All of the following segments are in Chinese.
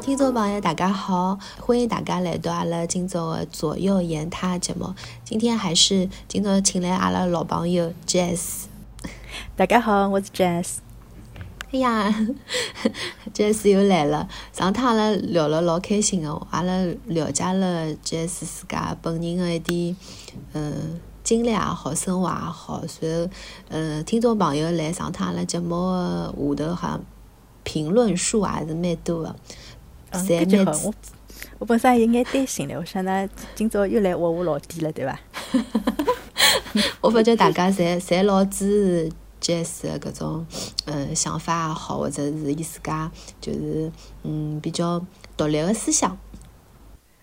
听众朋友，大家好，欢迎大家来到阿拉今朝的左右言他节目。今天还是今朝请来阿拉老朋友 Jazz。大家好，我是 Jazz。哎呀，Jazz 又来了。上趟阿拉聊了老开心的，阿拉了解了 Jazz 自家本人的一点嗯经历也好，生活也好。随后，呃，听众朋友来上趟阿拉节目的下头，好像评论数也是蛮多的。感觉好，我我本身有眼担心嘞，我想呢，今朝又来挖我老弟了，对伐？我发觉大家侪侪老支持 Jazz 的搿种嗯想法也好，或者是伊自家就是嗯比较独立的思想。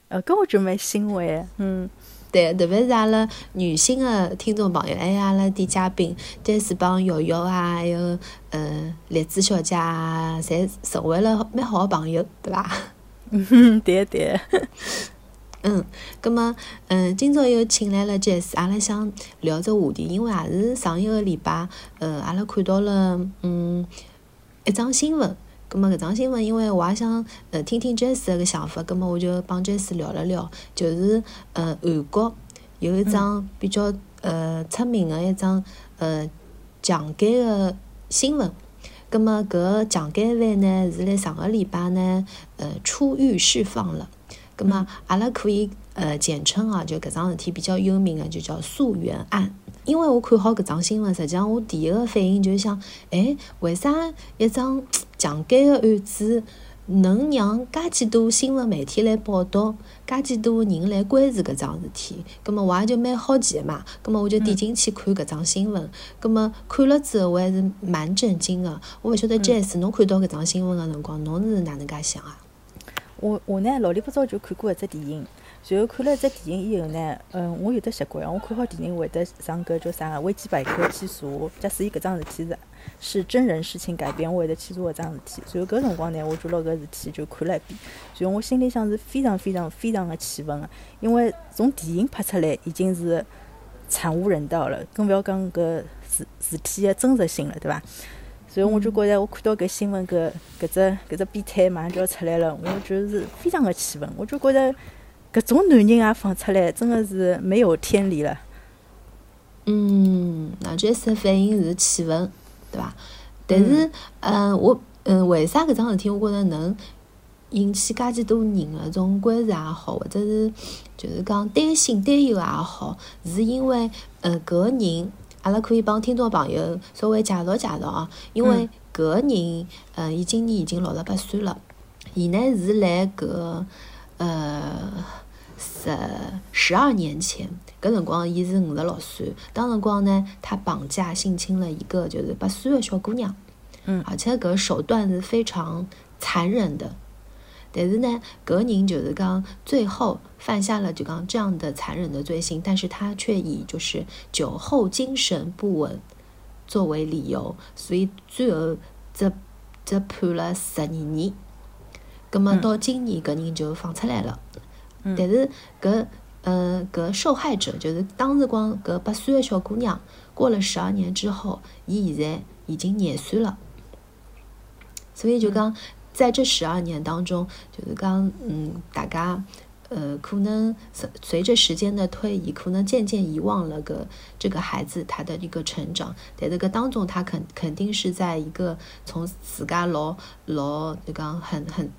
呃，搿我就蛮欣慰，嗯，对，特别是阿拉女性的听众朋友，还有阿拉的嘉宾，Jazz 帮瑶瑶啊，还有嗯栗子小姐啊，侪成为了蛮好的朋友，对伐？嗯，对对。嗯，葛么，嗯，今朝又请来了 Jazz，阿拉想聊只话题，因为也是上一个礼拜，呃，阿拉看到了，嗯，一桩新闻。葛么搿桩新闻，因为我也想，呃，听听 Jazz 个想法，葛么我就帮 Jazz 聊了聊，就是，呃，韩国有一桩比较，呃，出名的一桩，呃，强奸个新闻。葛么搿强奸犯呢，是辣上个礼拜呢，呃，出狱释放了。咁么，阿拉可以呃简称啊，就搿桩事体比较有名的，就叫溯源案。因为我看好搿桩新闻，实际上我第一个反应就是想，哎，为啥一桩强奸的案子能让介几多新闻媒体来报道，介几多人来关注搿桩事体？葛末我也就蛮好奇的嘛。葛末我就点进去看搿桩新闻。葛末看了之后，我还是蛮震惊的。我勿晓得 Jazz，侬看到搿桩新闻的辰光，侬是哪能介想啊？我我呢老里八早就看过一只电影，然后看了一只电影以后呢，嗯，我有得习惯，我看好电影会得上搿叫啥个维基百科去查，假使伊搿桩事体是是真人事情改编，我会得去查搿桩事体。然后搿辰光呢，我就拿搿事体就看了一遍，然后我心里向是非常非常非常的气愤个，因为从电影拍出来已经是惨无人道了，更勿要讲搿事事体的真实性了，对伐？所以我就觉着，我看到搿新闻搿搿只搿只变态马上就要出来了，我就是非常的气愤。我就觉着搿种男人也放出来，真的是没有天理了。嗯，那这次反应是气氛，对伐？但是，嗯，我嗯，为啥搿桩事体我觉着能引起介许多人的种关注也好，或者是就是讲担心担忧也好，是因为呃搿个人。阿拉可以帮听众朋友稍微介绍介绍啊，因为搿个人，呃，伊今年已经六十八岁了，伊呢是辣搿呃十十二年前，搿辰光伊是五十六岁，当辰光呢，他绑架性侵了一个就是八岁的小姑娘，嗯，而且搿手段是非常残忍的。但是呢，搿人就是讲最后犯下了就讲这样的残忍的罪行，但是他却以就是酒后精神不稳作为理由，所以最后只只判了十二年。葛么到今年搿人就放出来了，但是搿呃搿受害者就是当时光搿八岁的小姑娘，过了十二年之后，伊现在已经廿岁了，所以就讲。在这十二年当中，就是讲嗯，大家呃，可能随随着时间的推移，可能渐渐遗忘了个这个孩子他的一个成长。在这个当中，他肯肯定是在一个从自家老老就讲很很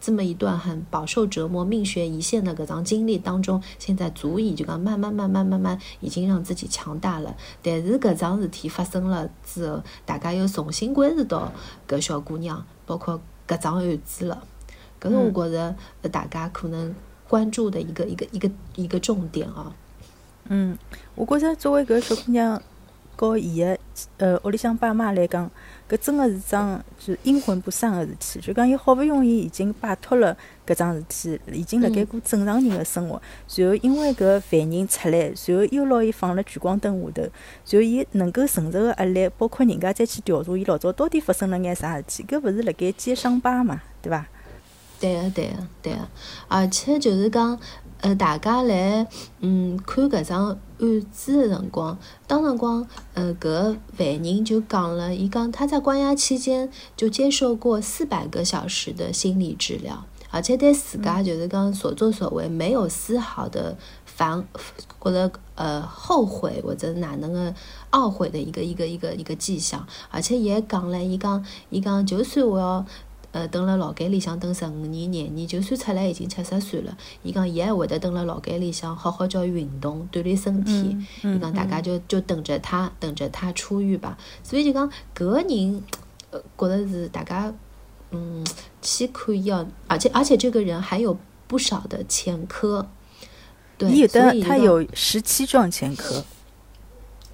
这么一段很饱受折磨、命悬一线的搿桩经历当中，现在足以就讲慢慢慢慢慢慢已经让自己强大了。但是搿桩事体发生了之后，大家又重新关注到搿小姑娘，包括。搿桩案子了，搿是我觉着大家可能关注的一个一个一个一个重点啊。嗯，我觉着作为搿小姑娘和伊个呃屋里向爸妈来讲，搿真个是桩是阴魂不散个事体。就讲伊好勿容易已经摆脱了搿桩事体，已经辣盖过正常人个生活，然后因为搿犯人出来，然后又拿伊放辣聚光灯下头，然后伊能够承受个压力，包括人家再去调查伊老早到底发生了眼啥事体，搿勿是辣盖揭伤疤嘛，对伐？对个，对个，对个，而且就是讲。呃，大家来嗯看搿张案子的辰光，当辰光呃搿犯人就讲了，伊讲他在关押期间就接受过四百个小时的心理治疗，而且对自家就是讲所作所为没有丝毫的反或者呃后悔或者哪能个懊悔的一个一个一个一个迹象，而且也讲了，伊讲伊讲就算我要。呃，蹲辣牢监里向蹲十五年、廿年，就算出来已经七十岁了，伊讲伊还会得蹲辣牢监里向好好叫运动、锻炼身体。伊讲大家就就等着他，等着他出狱吧。所以就讲搿个人，呃，觉得是大家，嗯，去可以要，而且而且这个人还有不少的前科。对，有的他有十七桩前科。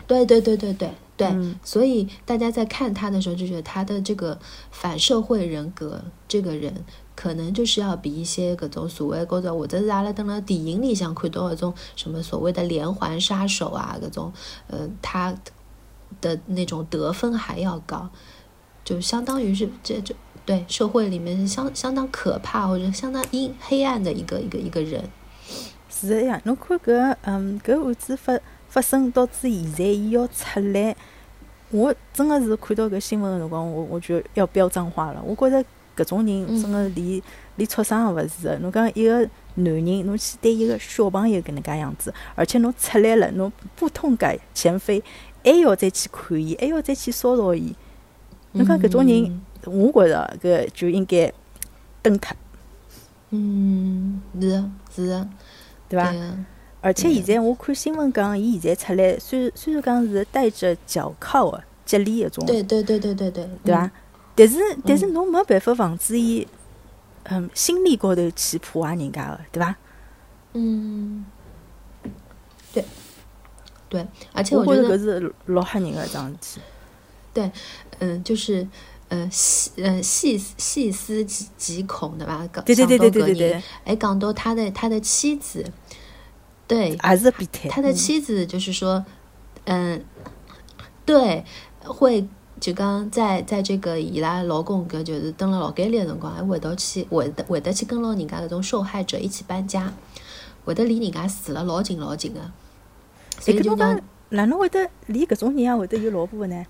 对对对对对。对，所以大家在看他的时候，就觉得他的这个反社会人格，这个人可能就是要比一些各种所谓或者或者是阿拉登了电影里想看到那种什么所谓的连环杀手啊，各种呃，他的那种得分还要高，就相当于是这就对社会里面是相相当可怕或者相当阴黑暗的一个一个一个人。是的呀，侬看搿嗯搿案子发。发生到至现在，伊要出来，我真的是看到搿新闻个辰光，我我就要飙脏话了。我觉着搿种人真的连连畜生也勿是个。侬讲一个男人，侬去对一个小朋友搿能介样子，而且侬出来了，侬不痛改前非，还要再去看伊，还要再去骚扰伊。侬讲搿种人，我觉着搿就应该蹬脱。嗯，是是，对伐？而且现在我看新闻讲，伊现在出来，虽虽然讲是带着脚铐的，激励一种，对对对对对对，对伐？但是但是侬没办法防止伊，嗯，心理高头去破坏人家的，对伐？嗯，对对，而且我觉得搿是老吓人个桩事体。对，嗯，就是呃细呃细细思极极恐，对吧？对对对对对对对，还讲到他的他的妻子。对，还是变态。他的妻子就是说，嗯，对，会就刚在在这个伊拉老公搿就是蹲了牢监里的辰光，还会得去会得会得去跟牢人家搿种受害者一起搬家，会得离人家住了老近老近的。所以就讲，哪能会得离搿种人也会得有老婆的呢？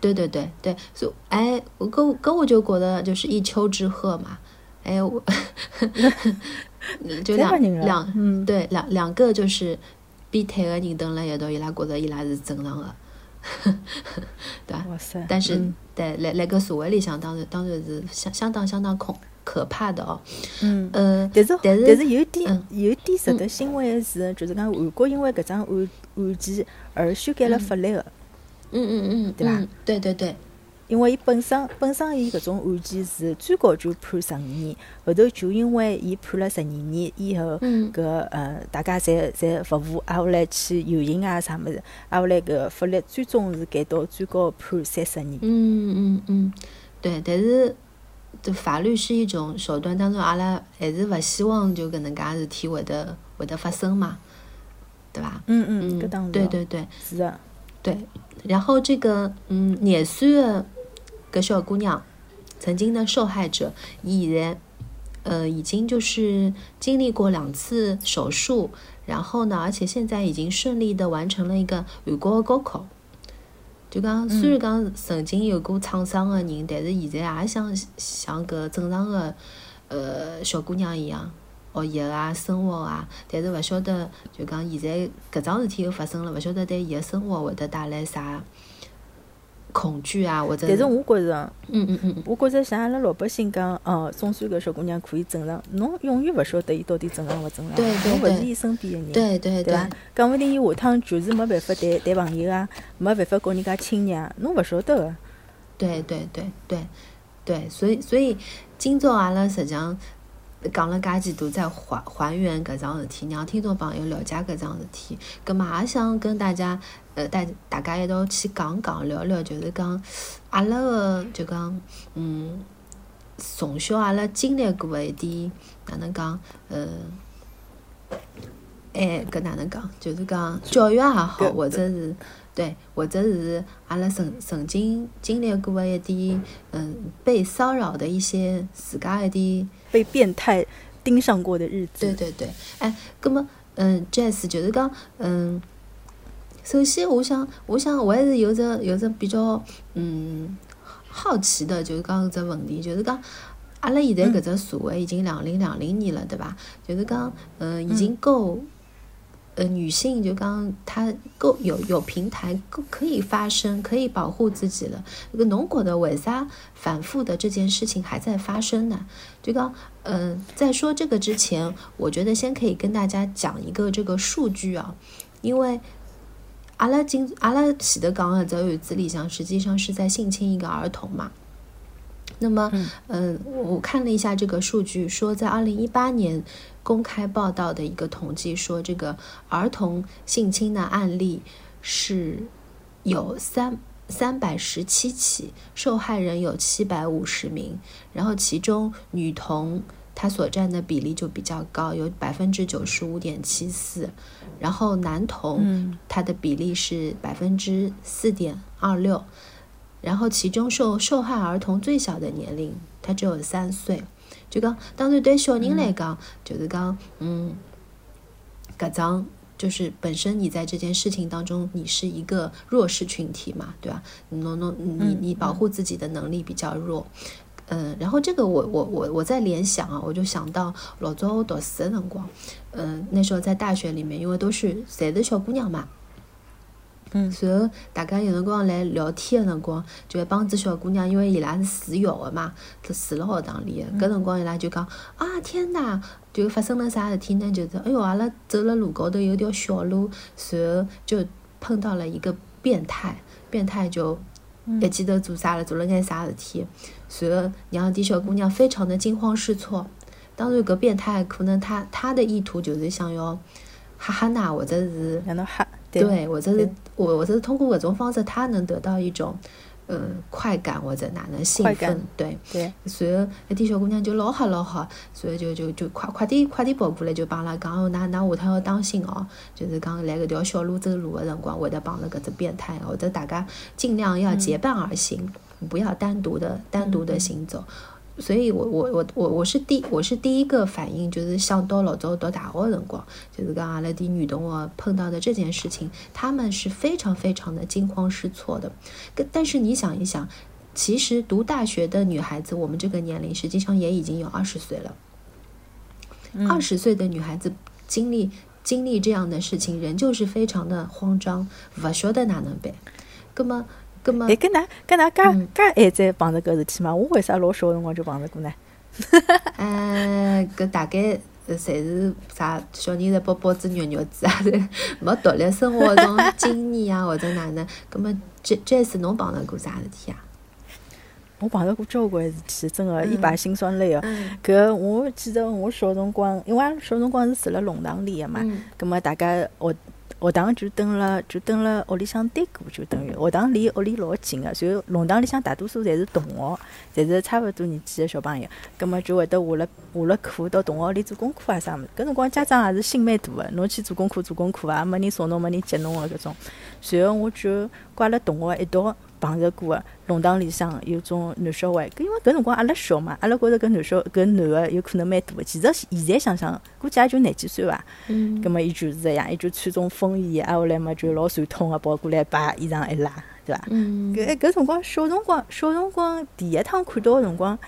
对对对对，所以哎，我跟跟我就觉得就是一丘之貉嘛，哎我。就两两，嗯，对，两两个就是变态的人蹲辣一道，伊拉觉着伊拉是正常的，对吧？但是，对，来来个社会里向，当然当然是相相当相当恐可怕的哦。嗯，呃，但是但是有点有点值得欣慰的是，就是讲韩国因为搿桩案案件而修改了法律的。嗯嗯嗯，对吧？对对对。因为伊本身本身伊搿种案件是最高就判十五年，后头就因为伊判了十二年以后，搿呃大家侪侪勿服，挨下来去游行啊啥物事，挨下来搿法律最终是改到最高判三十年。嗯嗯嗯，对，但是这法律是一种手段，当中阿拉还是勿希望就搿能介事体会得会得发生嘛，对伐？嗯嗯，搿当然。对对对，是的。对，然后这个嗯，廿岁的。个小姑娘，曾经的受害者，已然，呃，已经就是经历过两次手术，然后呢，而且现在已经顺利的完成了一个韩国的高考。就讲，虽然讲曾经有过创伤的人，但是现在也想像个正常的呃小姑娘一样学习啊、生活啊。但是勿晓得，就讲现在搿桩事体又发生了，勿晓得对伊的生活会得带来啥。恐惧啊，或者但是我觉着，嗯嗯嗯，我觉着像阿拉老百姓讲，哦，总算搿小姑娘可以正常，侬永远勿晓得伊到底正常勿正常，对对侬勿是伊身边个人，对对对。伐？讲勿定伊下趟就是没办法谈谈朋友啊，没办法告人家亲热啊，侬勿晓得个。对对对对。对，所以所以今朝阿拉实际上讲了介几多，再还还原搿桩事体，让听众朋友了解搿桩事体，葛末也想跟大家。呃，带大家一道去讲讲聊聊，就是讲阿拉个就讲，嗯，从小阿拉经历过一点哪能讲，呃，哎，搿哪能讲，就是讲教育也好，或者是对，或者是阿拉曾曾经经历过的一点，嗯，被骚扰的一些自家一点被变态盯上过的日子。对对对，哎，那么嗯，Jazz 就是讲嗯，首先我想，我想我还是有着有着比较嗯好奇的，就是讲这问题，就是讲阿拉现在搿只社会已经两零两零年了，对伐？就是讲嗯，已经够。呃，女性就刚刚她够有有平台够可以发声，可以保护自己了。那个农国的为啥反复的这件事情还在发生呢？就刚嗯，在说这个之前，我觉得先可以跟大家讲一个这个数据啊，因为阿拉金阿拉喜德港尔泽与子里向实际上是在性侵一个儿童嘛。那么，嗯，我看了一下这个数据，说在二零一八年公开报道的一个统计，说这个儿童性侵的案例是有三三百十七起，受害人有七百五十名，然后其中女童她所占的比例就比较高，有百分之九十五点七四，然后男童他的比例是百分之四点二六。然后，其中受受害儿童最小的年龄，他只有三岁。就讲，当然对小人来讲，就是讲，嗯，搿张就是本身你在这件事情当中，你是一个弱势群体嘛，对吧？能能你你保护自己的能力比较弱，嗯。然后这个我我我我在联想啊，我就想到老早我读书的辰光，嗯，那时候在大学里面，因为都是谁的小姑娘嘛。嗯，随后大家有辰光来聊天的辰光，就一帮子小姑娘，因为伊拉是住校的嘛，都住了学堂里的。搿辰光伊拉就讲啊，天哪，就发生了啥事体呢？就是哎哟，阿拉走了路高头有条小路，随后就碰到了一个变态，变态就一记头做啥了，做了眼啥事体，随后让点小姑娘非常的惊慌失措。当然，搿变态可能他他的意图就是想要吓吓㑚，或者是让侬吓。对，我这是我我这是通过各种方式，他能得到一种，嗯，快感或者哪能兴奋，对对。随后那点小姑娘就老好老好，所以就就就快快点快点跑过来，就帮拉讲，那那下趟要当心哦，就是讲来搿条小路走路的辰光，会得帮着搿只变态，或者大家尽量要结伴而行，不要单独的单独的行走。所以，我我我我我是第我是第一个反应，就是想到老早读大学的辰光，就是讲阿拉的女同学碰到的这件事情，她们是非常非常的惊慌失措的。但是你想一想，其实读大学的女孩子，我们这个年龄实际上也已经有二十岁了。二十岁的女孩子经历经历这样的事情，人就是非常的慌张，不晓得哪能办。那么。哎，跟㑚跟㑚介介还在碰着搿事体吗？我为啥老小辰光就碰着过呢？嗯，搿大概侪是啥小人在包包子肉肉子啊，没独立生活种 经验啊，或者哪能？葛末这这次侬碰着过啥事体啊？我碰着过交关事体，真个一把辛酸泪哦。搿我记得我小辰光，因为小辰光是住辣弄堂里个嘛，葛末大家学。学堂就蹲了，就蹲了屋里向对过，就等于学堂离屋里老近个，所以弄堂里向大多数侪是同学，侪是差勿多年纪个小朋友，葛末就会得下了下了课到同学里做功课啊啥物事。搿辰光家长也是心蛮大个，侬去做功课做功课啊，没人送侬，没人接侬个搿种。随后我就挂了同学一道。碰着过个弄堂里向有种男小孩，因为搿辰光阿拉小嘛，阿拉觉着搿男小搿男个有可能蛮大个。其实现在想想，估计也就廿几岁伐。嗯。葛末伊就是这样，伊就穿种风衣，挨下来嘛就老传统个，跑过来把衣裳一拉，对伐？嗯。搿搿辰光小辰光，小辰光第一趟看到个辰光，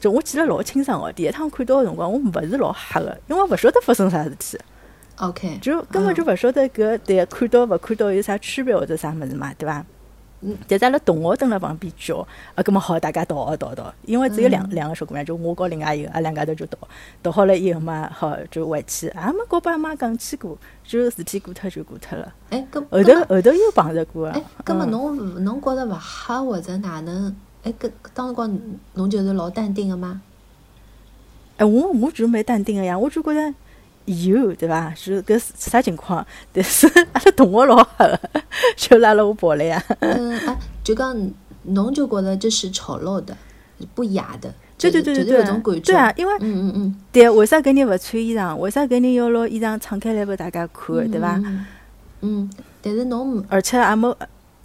就我记得老清爽个。第一趟看到个辰光，我勿是老吓个，因为勿晓得发生啥事体。OK，就根本就勿晓得搿对看到勿看到有啥区别或者啥物事嘛，对伐？嗯，但是阿拉同学蹲辣旁边叫，啊，搿么好，大家逃逃逃，因为只有两两个小姑娘，就我和另外一个，啊，两家头就逃，逃好了以后嘛，好就回去，也没跟爸妈讲起过，就事体过脱就过脱了。哎，搿后头后头又碰着过。哎，搿么侬侬觉着勿吓或者哪能？哎，搿当辰光侬就是老淡定个吗？哎，我我就蛮淡定个呀，我就觉着。有对伐？是搿啥情况？但是阿拉同学老吓个，就拉了我跑了呀。嗯，哎，就讲侬就觉得这是丑陋的、不雅的，对对对对对，对啊，因为嗯嗯嗯，对，为啥搿人勿穿衣裳？为啥搿人要拿衣裳敞开来拨大家看？对伐？嗯，但是侬而且也没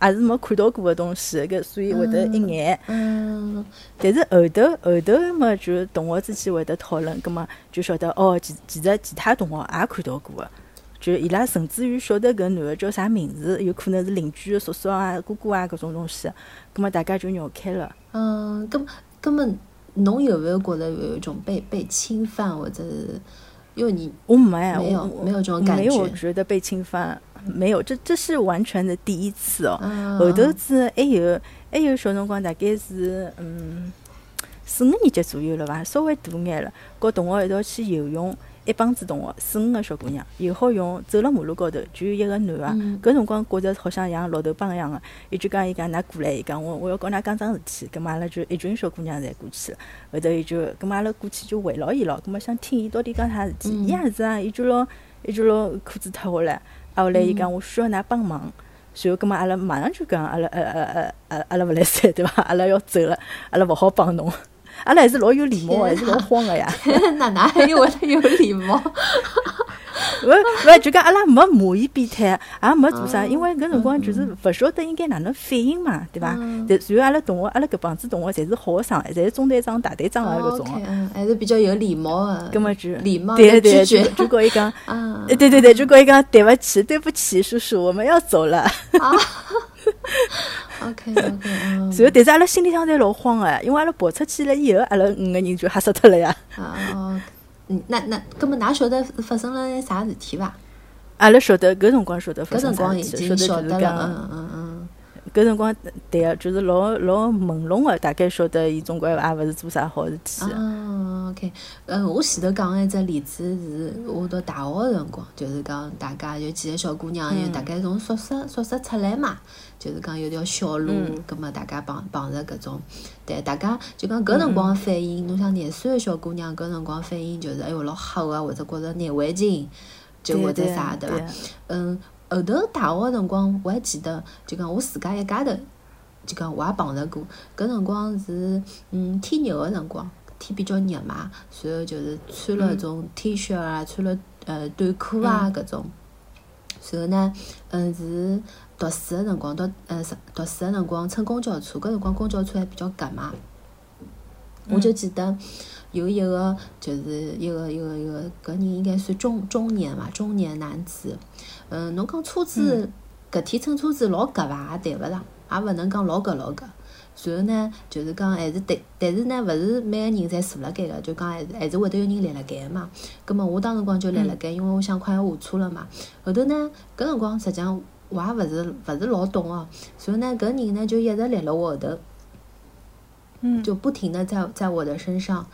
也是没看到过的东西，搿所以会得一眼。嗯，但是后头后头嘛，就同学之间会得讨论，葛末就晓得哦，其其实其他同学也看到过个，就伊拉甚至于晓得搿男个叫啥名字，有可能是邻居个叔叔啊、哥哥啊搿种东西，葛末大家就绕开了。嗯，根根本侬有没有觉得有一种被被侵犯，或者是因为你我没，没有我没有这种感觉没有觉觉得被侵犯，没有，这这是完全的第一次哦。嗯。后头子还有还有小辰光，大概是嗯四五年级左右了伐，稍微大眼了，和同学一道去游泳，一帮子同学，四五个小姑娘，游好泳，走了马路高头，就有一个男个，嗯。搿辰光觉着好像像老头帮一样个，伊就讲伊讲㑚过来，伊讲我我要告㑚讲桩事体，葛末阿拉就一群小姑娘侪过去了，后头伊就葛末阿拉过去就围牢伊咯，葛末想听伊到底讲啥事体，嗯。伊也是啊，伊就拿伊就拿裤子脱下来，啊后来伊讲我需要㑚帮忙。随后，葛末阿拉马上就讲，阿拉呃呃呃呃，阿拉勿来三对伐？阿拉要走了，阿拉勿好帮侬。阿拉还是老有礼貌的，还是老慌个呀。哪哪还有我有礼貌？勿勿就讲阿拉没骂伊变态，也没做啥，嗯因为搿辰光就是勿晓得应该哪能反应嘛，对伐嗯？但随后阿拉同学，阿拉搿帮子同学侪是好学生，侪是中队长、大队长啊搿种还是比较有礼貌的。搿么就礼貌对对，的拒绝就就跟伊讲，对对对，就跟伊讲对勿起，对不起，叔叔，我们要走了。OK OK，嗯，随后，但是阿拉心里向侪老慌个，因为阿拉跑出去了以后，阿拉五个人就吓死脱了呀。啊哦，嗯，那那，葛么㑚晓得发生了啥事体伐？阿拉晓得搿辰光晓得发生啥事体，光已经晓得就是嗯嗯嗯。搿辰光对个，就是老老朦胧个，大概晓得伊总归也勿是做啥好事。体个。啊，OK，嗯，我前头讲个一只例子是我读大学个辰光，就是讲大家有几个小姑娘，嗯。有大概从宿舍宿舍出来嘛，就是讲有条小路嗯，葛末大家碰碰着搿种，对，大家就讲搿辰光个反应，侬像廿岁个小姑娘搿辰光反应就是哎哟老吓个，或者觉着难为情，就或者啥，对。伐？嗯，后头大学个辰光，我还记得，就讲我自家一家头，就讲我也碰着过。搿辰光是嗯天热个辰光，天比较热嘛，然后就是穿了种 T 恤啊，穿了呃短裤啊搿种。然后呢，嗯是读书个辰光，读呃上读书个辰光乘公交车，搿辰光公交车还比较挤嘛。我就记得有一个就是一个一个一个搿人应该算中中年嘛，中年男子。嗯，侬讲车子搿天乘车子老夹伐？也谈勿上，也勿能讲老夹老夹。然后呢，就是讲还是但但是呢，勿是每个人侪坐辣盖个，就讲还是还是会得有人立辣盖个嘛。葛末我当辰光就立辣盖，因为我想快要下车了嘛。后头呢，搿辰光实际上我也勿是勿是老懂哦。然后呢，搿人呢就一直立辣我后头。嗯，就不停的在在我的身上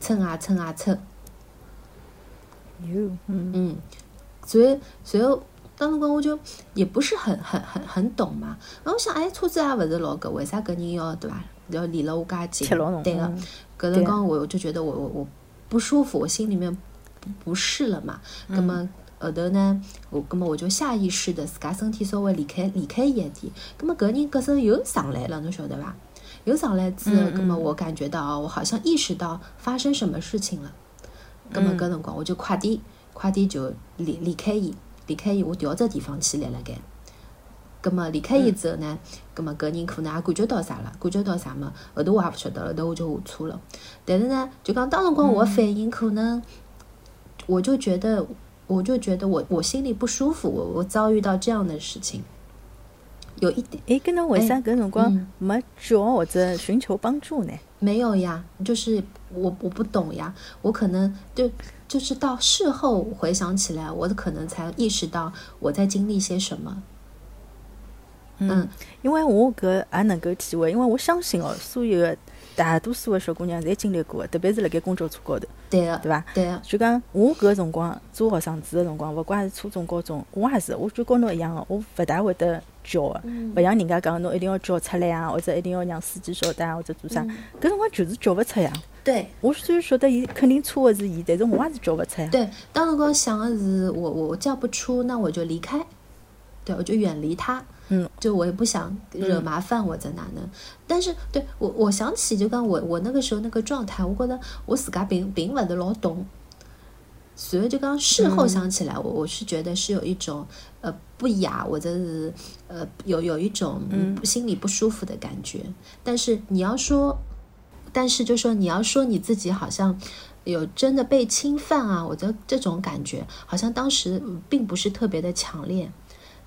蹭啊蹭啊蹭，有，嗯嗯，所以所以当时光我就也不是很很很很懂嘛，然后我想哎车子也不是老个，为啥搿人要对伐？要离了我介近对个，嗯搿辰光我就觉得我我我不舒服，我心里面不不适了嘛，葛么。后头呢，我葛么我就下意识的自家身体稍微离开离开伊一点，葛么搿人搿身又上来了，侬晓得伐？又上来之后，嗯葛么嗯我感觉到啊，我好像意识到发生什么事情了。葛么嗯搿辰光我就快点快点就离离开伊，离开伊，我调只地方去立辣盖。葛么离开伊之后呢，葛么搿人可能也感觉到啥了，感觉到啥么？后头我也勿晓得了，后头我就下车了。但是呢，就讲当辰光我的反应可能，我就觉得，我就觉得我我心里不舒服，我我遭遇到这样的事情，有一点哎，跟侬为啥搿辰光嗯没叫或者寻求帮助呢？没有呀，就是我我不懂呀，我可能就就是到事后回想起来，我可能才意识到我在经历些什么。嗯因为我搿也能够体会，因为我相信哦，所有的大多数的小姑娘侪经历过的，特别是辣盖公交车高头，对个，对伐？对个，就讲我搿个辰光做学生子个辰光，勿管是初中、高中，我也是，我就跟侬一样个，我勿大会得叫个，嗯勿像人家讲侬一定要叫出来啊，或者一定要让司机晓得啊，或者做啥，嗯搿辰光就是叫勿出呀。对我虽然晓得伊肯定错的是伊，但是我也是叫勿出呀。对，当时光想的是我我我叫不出，那我就离开，对，我就远离他。嗯，就我也不想惹麻烦我在哪能，但是对我我想起就刚我我那个时候那个状态，我觉得我自家并并勿是老懂，所以就刚事后想起来，我我是觉得是有一种呃不雅，或者是呃有有一种心里不舒服的感觉。但是你要说，但是就说你要说你自己好像有真的被侵犯啊，我的这种感觉好像当时并不是特别的强烈。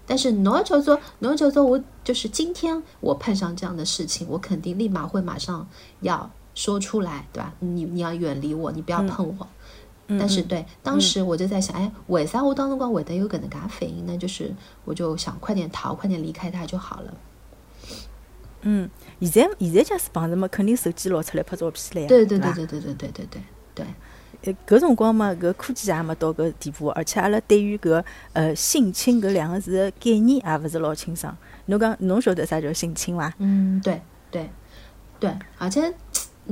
但是侬就说，侬就说我就是今天我碰上这样的事情，我肯定立马会马上要说出来，对吧？你你要远离我，你不要碰我。但是对，当时我就在想，哎，为啥我当时光会得有搿能介反应呢？就是我就想快点逃，快点离开他就好了。嗯，现在现在假使碰着嘛，肯定手机拿出来拍照片了呀。对对对对对对对对对对。呃，搿辰光嘛，搿科技也没到搿地步，而且阿拉对于搿呃性侵搿两个字的概念也勿是老清爽。侬讲侬晓得啥叫性侵伐？嗯，对对对，而且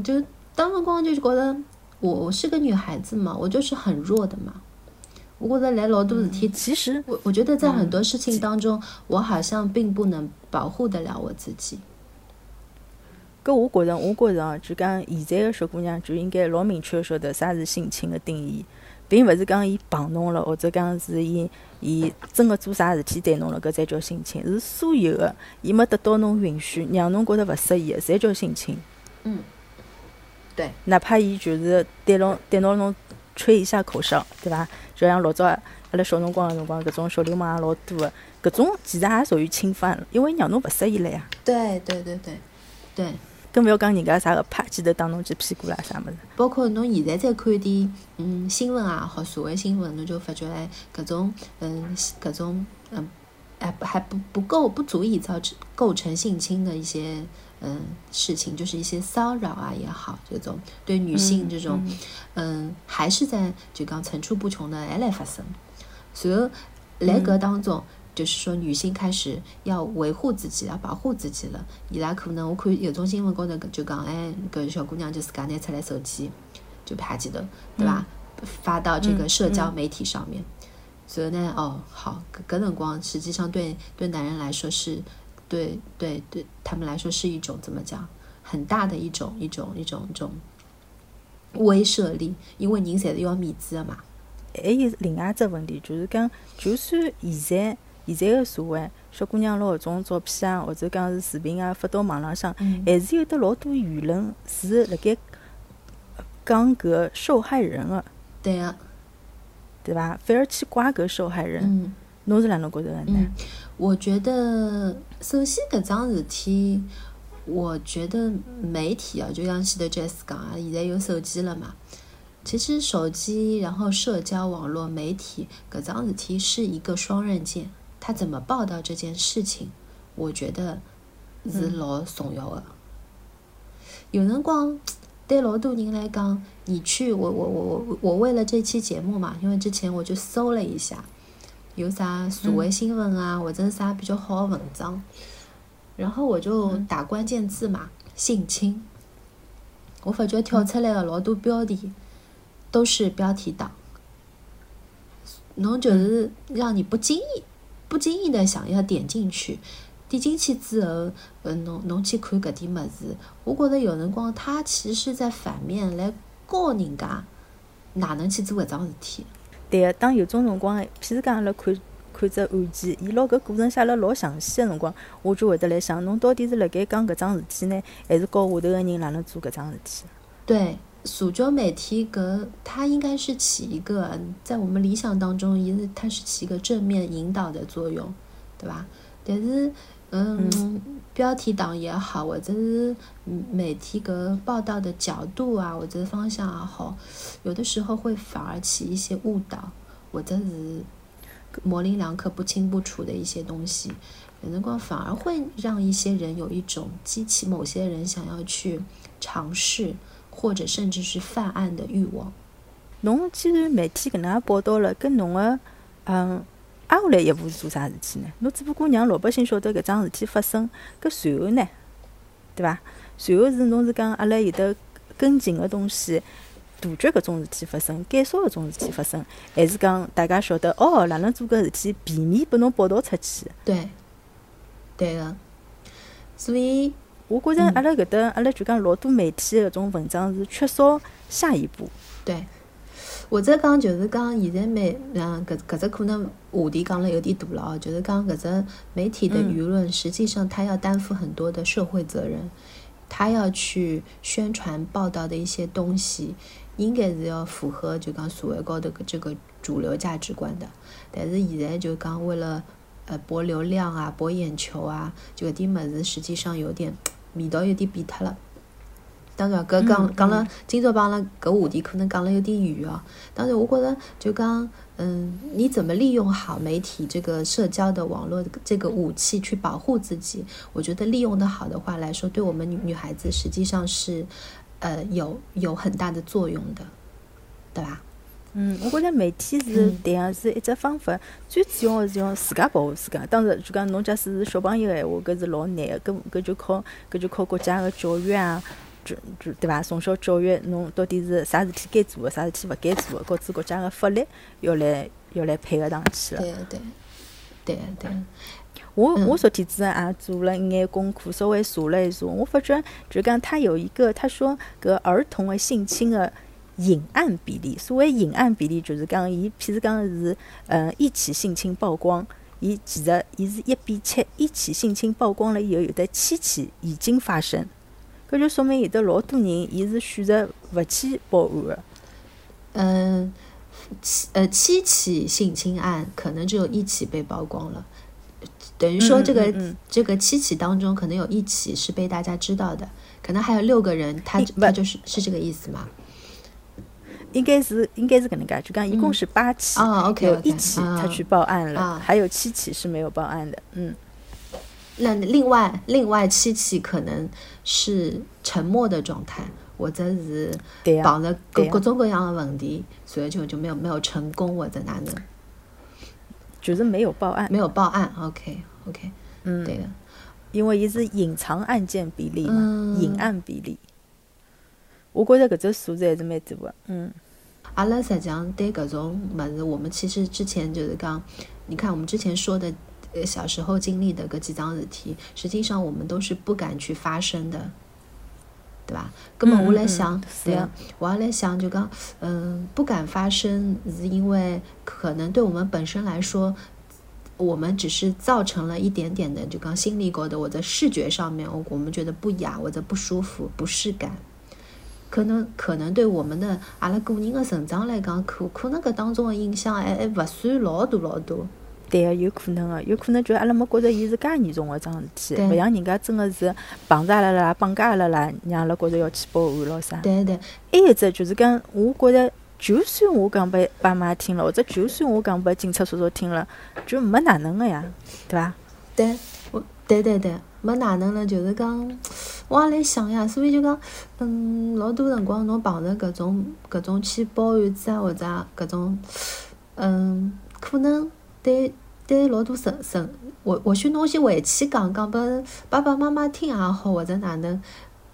就当辰光就是觉得。我我是个女孩子嘛，我就是很弱的嘛。我觉得来老多事体，其实我我觉得在很多事情当中，我好像并不能保护得了我自己。搿我觉着，我觉着哦，就讲现在个小姑娘就应该老明确晓得啥是性侵的定义，并勿是讲伊碰侬了，或者讲是伊伊真个做啥事体对侬了，搿才叫性侵。是所有个伊没得到侬允许，让侬觉着勿适意的，侪叫性侵。嗯。对，哪怕伊就是对侬对侬侬吹一下口哨，对伐？就像老早阿拉小辰光个辰光，搿种小流氓也老多个，搿种其实也属于侵犯，因为让侬勿适意了呀。对对对对对，更勿要讲人家啥个啪记头打侬几屁股啦啥物事。包括侬现在在看点嗯新闻也好，社会新闻，侬就发觉哎，搿种嗯搿种嗯还还不不够不足以造成构成性侵的一些。嗯，事情就是一些骚扰啊也好，这种对女性这种，嗯，还是在就讲层出不穷的还来发生。所以来搿当中，就是说女性开始要维护自己，要保护自己了。伊拉可能我看有种新闻高头就讲，哎，搿小姑娘就自家拿出来手机就拍记头，对吧？发到这个社交媒体上面。所以呢，哦，好，搿辰光实际上对对男人来说是。对对对，他们来说是一种怎么讲，很大的一种一种一种一种威慑力，因为人侪是要面子的嘛。还有另外一只问题，就是讲，就算现在现在的社会，小姑娘拿搿种照片啊，或者讲是视频啊发到网浪上，还是有的老多舆论是辣盖讲搿受害人的。对个，对伐？反而去怪搿受害人。侬是哪能觉着的呢？我觉得，首先搿桩事体，我觉得媒体啊，就像西德杰斯讲啊，现在有手机了嘛。其实手机，然后社交网络媒体搿桩事体是一个双刃剑。他怎么报道这件事情，我觉得是老重要的。有辰光对老多人来讲，你去我我我我我为了这期节目嘛，因为之前我就搜了一下。有啥社会新闻啊，或者啥比较好的文章，然后我就打关键字嘛，性侵。我发觉跳出来的老多标题都是标题党，侬就是让你不经意、不经意的想要点进去，点进去之后，呃，侬侬去看搿点物事，我觉着有辰光他其实是在反面来教人家哪能去做搿桩事体。对个，当有种辰光，譬如讲阿拉看看只案件，伊拿搿过程写了老详细个辰光，我就会得来想，侬到底是辣盖讲搿桩事体呢，还是教下头个人哪能做搿桩事体？对，社交媒体搿它应该是起一个，在我们理想当中，也是它是起一个正面引导的作用，对吧？但是。嗯，标题党也好，或者是媒体个报道的角度啊，或者方向也好，有的时候会反而起一些误导，或者是模棱两可、不清不楚的一些东西，有的光反而会让一些人有一种激起某些人想要去尝试，或者甚至是犯案的欲望。侬既然媒体搿能样报道了，跟侬个嗯。挨下来一步是做啥事体呢？侬只不过让老百姓晓得搿桩事体发生，搿随后呢，对伐？随后是侬是讲阿拉有得跟进个东西，杜绝搿种事体发生，减少搿种事体发生，还是讲大家晓得哦，哪能做搿事体，避免拨侬报道出去？对，对个。所以，我觉着阿拉搿搭阿拉就讲老多媒体搿种文章是缺少下一步。对。或者讲就是讲现在媒嗯搿搿只可能话题讲了有点大了哦，就是讲搿只媒体的舆论，实际上它要担负很多的社会责任，它要去宣传报道的一些东西，应该是要符合就讲所谓高头搿这个主流价值观的。但是现在就讲为了呃博流量啊、博眼球啊，就搿点物事实际上有点味道有点变脱了。当然，搿讲讲了，今朝帮阿拉搿话题可能讲了有点远哦。当然，我觉得就讲，嗯，你怎么利用好媒体这个社交的网络这个武器去保护自己？我觉得利用的好的话来说，对我们女女孩子实际上是，呃，有有很大的作用的，对吧？嗯，我觉着媒体是对个是一只方法，最主要是用自家保护自家。当然，就讲侬假使是小朋友个闲话，搿是老难个，搿搿就靠搿就靠国家个教育啊。就就对伐？从小教育侬到底是啥事体该做个，啥事体勿该做个，告知国家个法律要来要来配合上去了。对对对对。我我昨天子也做了一眼功课，稍微查了一查，我发觉就讲他有一个，他说搿儿童个性侵个隐案比例，所谓隐案比例就是讲伊，譬如讲是呃一起性侵曝光，伊其实伊是一比七，一起性侵曝光了以后，有的七起已经发生。搿就说明有的老多人，伊是选择勿去报案个。嗯，七呃七起性侵案，可能只有一起被曝光了，等于说这个这个七起当中，可能有一起是被大家知道的，可能还有六个人，他他就是是这个意思吗？应该是应该是搿能介，就讲一共是八起，有一起他去报案了，还有七起是没有报案的，嗯。那另外另外七起可能是沉默的状态，或者是碰着各各种各样的问题，所以就就没有没有成功或者哪能，就是没有报案，没有报案。OK OK，嗯，对的，因为伊是隐藏案件比例嘛，隐案比例，我觉着搿只数字还是蛮大的。嗯，阿拉实际上对搿种物事，我们其实之前就是讲，你看我们之前说的。呃小时候经历的搿几桩事体，实际上我们都是不敢去发生的，对吧？根本我来想，对，我要来想，就讲，嗯，不敢发生，是因为可能对我们本身来说，我们只是造成了一点点的，就刚心理过的，我在视觉上面，我我们觉得不雅或者不舒服、不适感，可能可能对我们的阿拉个人的成长来讲，可可能搿当中的影响还还勿算老大老大。对个，有可能个，有可能就阿拉没觉着伊是介严重个桩事体，勿像人家真个是绑架阿拉啦、绑架阿拉啦，让阿拉觉着要去报案咯啥。对对。还有只就是讲，我觉着就算我讲拨爸妈听了，或者就算我讲拨警察叔叔听了，就没哪能个呀，对伐？对，我，对对对，没哪能了，就是讲，我也来想呀，所以就讲，嗯，老多辰光侬碰着搿种搿种去报案子啊，或者搿种，嗯，可能。对对，老多神神，或或许侬先回去讲讲拨爸爸妈妈听也好，或者哪能，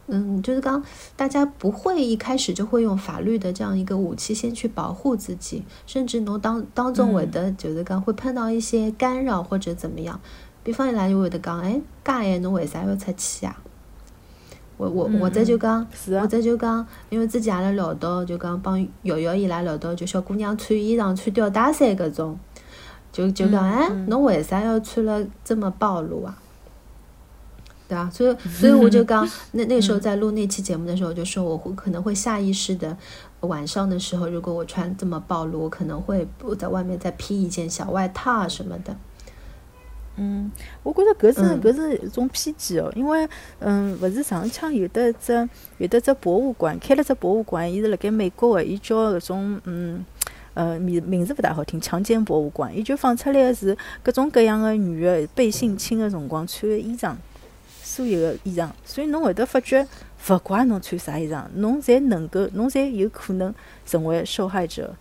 嗯，就是讲大家不会一开始就会用法律的这样一个武器先去保护自己，甚至侬当当中会的就是讲会碰到一些干扰或者怎么样，比方伊拉就会得讲，哎，介夜侬为啥要出去啊？我我或者就讲，或者就讲，因为之前阿拉聊到就讲帮瑶瑶伊拉聊到，就小姑娘穿衣裳穿吊带衫搿种。就就讲哎，侬为啥要穿了这么暴露啊？对吧？所以 所以我就讲，那那个时候在录那期节目的时候，就说我会可能会下意识的晚上的时候，如果我穿这么暴露，我可能会我在外面再披一件小外套啊什么的。嗯，我觉着搿是搿是一种偏见哦，因为嗯，勿是上腔有的只有的只博物馆开了只博物馆，伊是辣盖美国的，伊叫搿种嗯。呃，名名字勿大好听，强奸博物馆，伊就放出来个是各种各样个女个被性侵个辰光穿个衣裳，所有个衣裳，所以侬会得发觉，勿怪侬穿啥衣裳，侬侪能够，侬侪有可能成为受害者，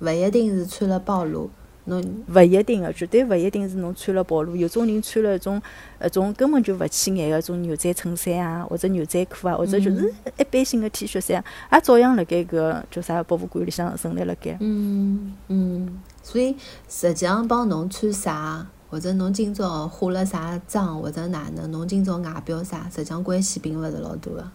勿一定是穿了暴露。侬勿一定个，绝对勿一定是侬穿了暴露。有种人穿了一种，一种根本就勿起眼个种牛仔衬衫啊，或者牛仔裤啊，或者就是一般性个 T 恤衫，也照样辣盖搿叫啥博物馆里向陈列辣盖。嗯嗯，所以实际上帮侬穿啥，或者侬今朝化了啥妆，或者哪能，侬今朝外表啥，实际上关系并勿是老大个。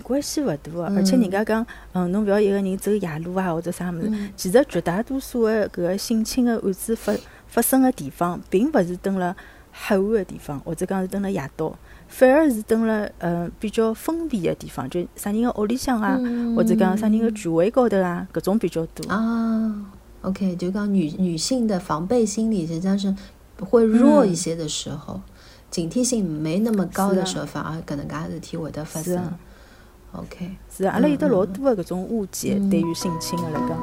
关系勿大个，而且人家讲，嗯，侬勿要一个人走夜路啊，或者啥物事。其实绝大多数个搿个性侵个案子发发生个地方，并勿是蹲辣黑暗个地方，或者讲是蹲辣夜到，反而是蹲辣嗯比较封闭个地方，就啥人个屋里向啊，或者讲啥人个聚会高头啊，搿种比较多。啊，OK，就讲女女性的防备心理实际上是会弱一些的时候。警惕性没那么高的时候，反而搿能介事体会得发生。OK，是阿拉有得老多的搿种误解，对于性侵的来讲。